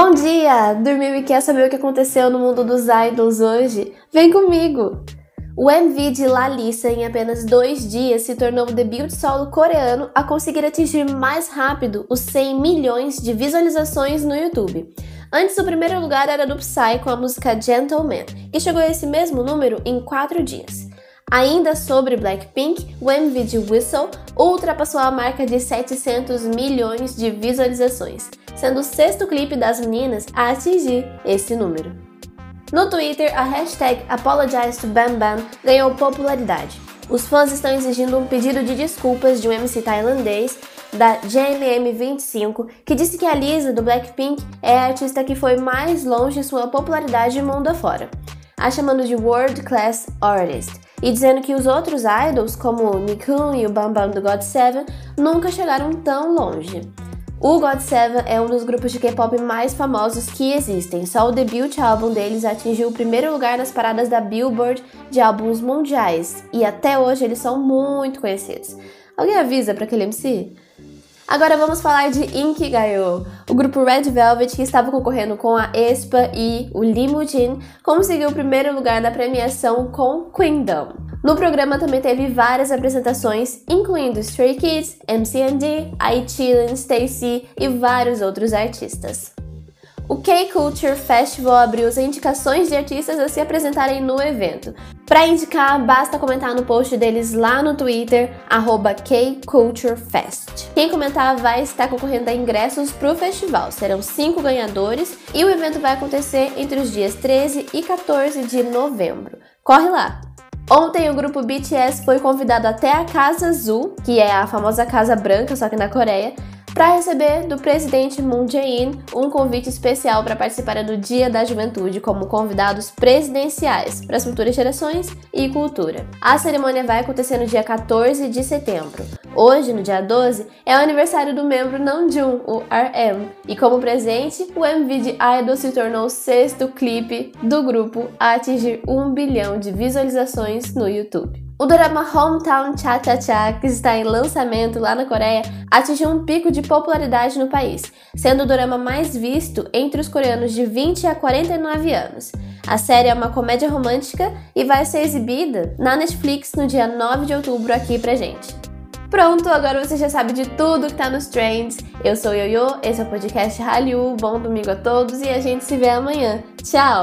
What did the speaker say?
Bom dia! Dormiu e quer saber o que aconteceu no mundo dos idols hoje? Vem comigo! O MV de Lalissa, em apenas dois dias, se tornou o debut solo coreano a conseguir atingir mais rápido os 100 milhões de visualizações no YouTube. Antes, o primeiro lugar era do Psy com a música Gentleman, que chegou a esse mesmo número em quatro dias. Ainda sobre Blackpink, o MV de Whistle ultrapassou a marca de 700 milhões de visualizações, sendo o sexto clipe das meninas a atingir esse número. No Twitter, a hashtag Apologize to Bam Bam ganhou popularidade. Os fãs estão exigindo um pedido de desculpas de um MC tailandês da GNM25, que disse que a Lisa do Blackpink é a artista que foi mais longe em sua popularidade mundo afora, a chamando de World Class Artist e dizendo que os outros idols, como o Nikun e o Bam Bam do GOT7, nunca chegaram tão longe. O GOT7 é um dos grupos de K-pop mais famosos que existem. Só o debut álbum deles atingiu o primeiro lugar nas paradas da Billboard de álbuns mundiais, e até hoje eles são muito conhecidos. Alguém avisa para aquele MC? Agora vamos falar de Inkigayo. O grupo Red Velvet, que estava concorrendo com a Espa e o Limousine, conseguiu o primeiro lugar na premiação com Queendom. No programa também teve várias apresentações, incluindo Stray Kids, MCND, I Stacey e vários outros artistas. O K-Culture Festival abriu as indicações de artistas a se apresentarem no evento. Para indicar, basta comentar no post deles lá no Twitter, KCultureFest. Quem comentar vai estar concorrendo a ingressos para o festival. Serão cinco ganhadores e o evento vai acontecer entre os dias 13 e 14 de novembro. Corre lá! Ontem o grupo BTS foi convidado até a Casa Azul, que é a famosa Casa Branca, só que na Coreia, para receber do presidente Moon Jae-in um convite especial para participar do Dia da Juventude como convidados presidenciais para as futuras gerações e cultura. A cerimônia vai acontecer no dia 14 de setembro. Hoje, no dia 12, é o aniversário do membro Namjoon, o RM, e como presente, o MV de Idol se tornou o sexto clipe do grupo a atingir um bilhão de visualizações no YouTube. O drama Hometown Cha Cha Cha, que está em lançamento lá na Coreia, atingiu um pico de popularidade no país, sendo o drama mais visto entre os coreanos de 20 a 49 anos. A série é uma comédia romântica e vai ser exibida na Netflix no dia 9 de outubro aqui pra gente. Pronto, agora você já sabe de tudo que tá nos trends. Eu sou Yoyo, esse é o podcast Hallyu. Bom domingo a todos e a gente se vê amanhã. Tchau!